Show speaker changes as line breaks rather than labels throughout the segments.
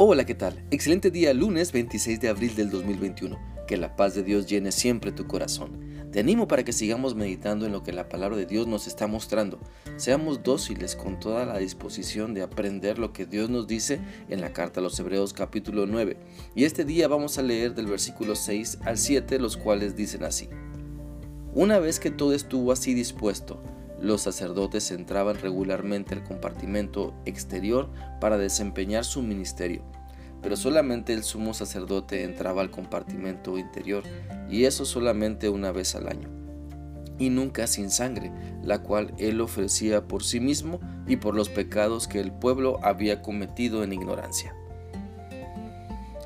Hola, ¿qué tal? Excelente día, lunes 26 de abril del 2021. Que la paz de Dios llene siempre tu corazón. Te animo para que sigamos meditando en lo que la palabra de Dios nos está mostrando. Seamos dóciles con toda la disposición de aprender lo que Dios nos dice en la carta a los Hebreos capítulo 9. Y este día vamos a leer del versículo 6 al 7, los cuales dicen así. Una vez que todo estuvo así dispuesto, los sacerdotes entraban regularmente al compartimento exterior para desempeñar su ministerio, pero solamente el sumo sacerdote entraba al compartimento interior, y eso solamente una vez al año, y nunca sin sangre, la cual él ofrecía por sí mismo y por los pecados que el pueblo había cometido en ignorancia.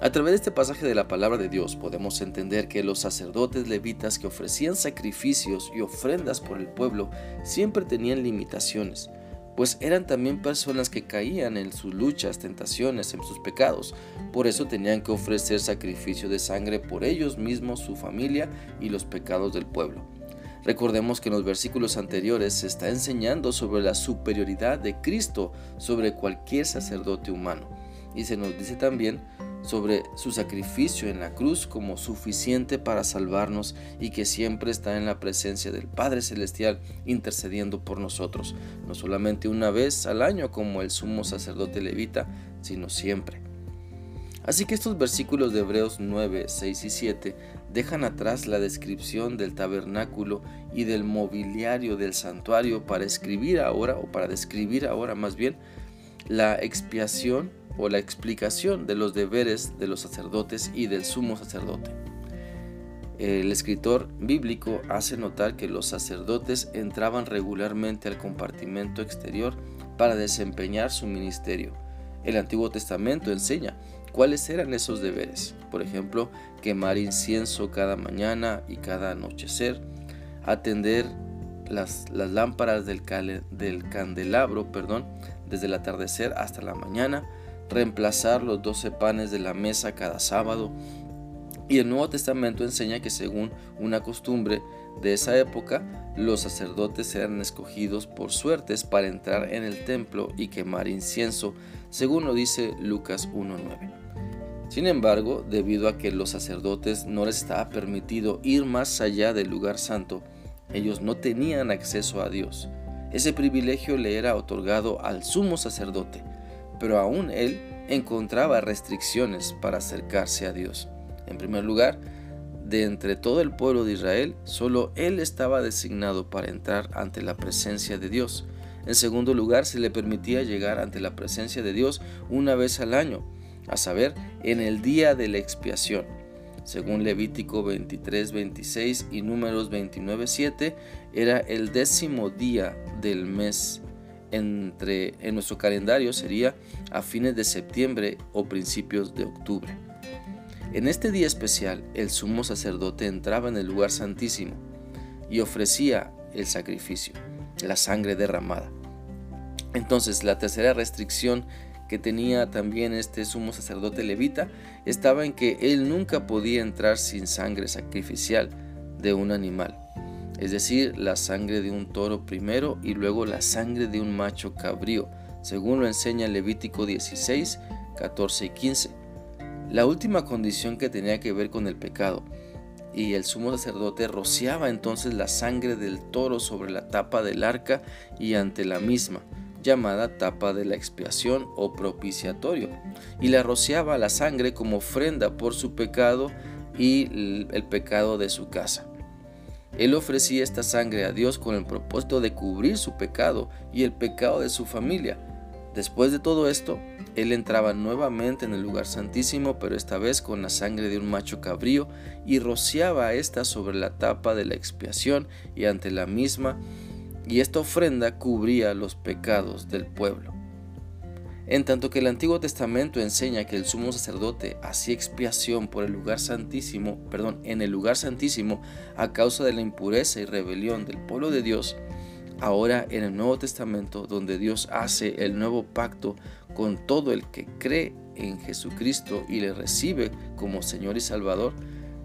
A través de este pasaje de la palabra de Dios podemos entender que los sacerdotes levitas que ofrecían sacrificios y ofrendas por el pueblo siempre tenían limitaciones, pues eran también personas que caían en sus luchas, tentaciones, en sus pecados. Por eso tenían que ofrecer sacrificio de sangre por ellos mismos, su familia y los pecados del pueblo. Recordemos que en los versículos anteriores se está enseñando sobre la superioridad de Cristo sobre cualquier sacerdote humano. Y se nos dice también sobre su sacrificio en la cruz como suficiente para salvarnos y que siempre está en la presencia del Padre Celestial intercediendo por nosotros, no solamente una vez al año como el sumo sacerdote levita, sino siempre. Así que estos versículos de Hebreos 9, 6 y 7 dejan atrás la descripción del tabernáculo y del mobiliario del santuario para escribir ahora, o para describir ahora más bien, la expiación o la explicación de los deberes de los sacerdotes y del sumo sacerdote. El escritor bíblico hace notar que los sacerdotes entraban regularmente al compartimento exterior para desempeñar su ministerio. El Antiguo Testamento enseña cuáles eran esos deberes. Por ejemplo, quemar incienso cada mañana y cada anochecer, atender las, lámparas del, del candelabro perdón, desde el atardecer hasta la mañana, reemplazar los doce panes de la mesa cada sábado. Y el Nuevo Testamento enseña que según una costumbre de esa época, los sacerdotes eran escogidos por suertes para entrar en el templo y quemar incienso, según lo dice Lucas 1.9. Sin embargo, debido a que los sacerdotes no les estaba permitido ir más allá del lugar santo, ellos no tenían acceso a Dios. Ese privilegio le era otorgado al sumo sacerdote, pero aún él encontraba restricciones para acercarse a Dios. En primer lugar, de entre todo el pueblo de Israel, solo él estaba designado para entrar ante la presencia de Dios. En segundo lugar, se le permitía llegar ante la presencia de Dios una vez al año, a saber, en el día de la expiación. Según Levítico 23, 26 y Números 29, 7, era el décimo día del mes entre, en nuestro calendario sería a fines de septiembre o principios de octubre. En este día especial, el sumo sacerdote entraba en el lugar santísimo y ofrecía el sacrificio, la sangre derramada. Entonces, la tercera restricción que tenía también este sumo sacerdote levita estaba en que él nunca podía entrar sin sangre sacrificial de un animal es decir, la sangre de un toro primero y luego la sangre de un macho cabrío, según lo enseña Levítico 16, 14 y 15. La última condición que tenía que ver con el pecado, y el sumo sacerdote rociaba entonces la sangre del toro sobre la tapa del arca y ante la misma, llamada tapa de la expiación o propiciatorio, y la rociaba la sangre como ofrenda por su pecado y el pecado de su casa. Él ofrecía esta sangre a Dios con el propósito de cubrir su pecado y el pecado de su familia. Después de todo esto, él entraba nuevamente en el lugar santísimo, pero esta vez con la sangre de un macho cabrío, y rociaba esta sobre la tapa de la expiación y ante la misma, y esta ofrenda cubría los pecados del pueblo. En tanto que el Antiguo Testamento enseña que el sumo sacerdote hacía expiación por el lugar santísimo, perdón, en el lugar santísimo a causa de la impureza y rebelión del pueblo de Dios, ahora en el Nuevo Testamento, donde Dios hace el nuevo pacto con todo el que cree en Jesucristo y le recibe como Señor y Salvador,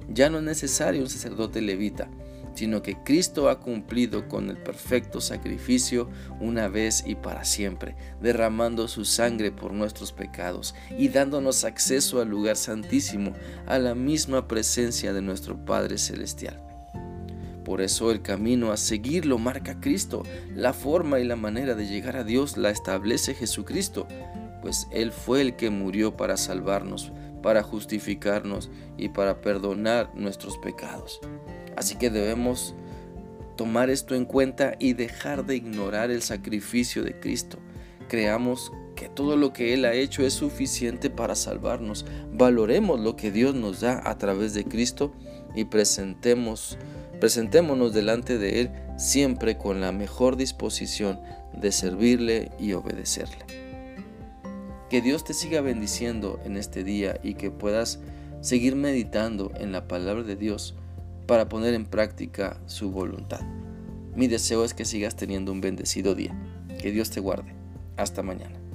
ya no es necesario un sacerdote levita, sino que Cristo ha cumplido con el perfecto sacrificio una vez y para siempre, derramando su sangre por nuestros pecados y dándonos acceso al lugar santísimo, a la misma presencia de nuestro Padre Celestial. Por eso el camino a seguir lo marca Cristo, la forma y la manera de llegar a Dios la establece Jesucristo, pues Él fue el que murió para salvarnos, para justificarnos y para perdonar nuestros pecados. Así que debemos tomar esto en cuenta y dejar de ignorar el sacrificio de Cristo. Creamos que todo lo que Él ha hecho es suficiente para salvarnos. Valoremos lo que Dios nos da a través de Cristo y presentemos, presentémonos delante de Él siempre con la mejor disposición de servirle y obedecerle. Que Dios te siga bendiciendo en este día y que puedas seguir meditando en la palabra de Dios para poner en práctica su voluntad. Mi deseo es que sigas teniendo un bendecido día. Que Dios te guarde. Hasta mañana.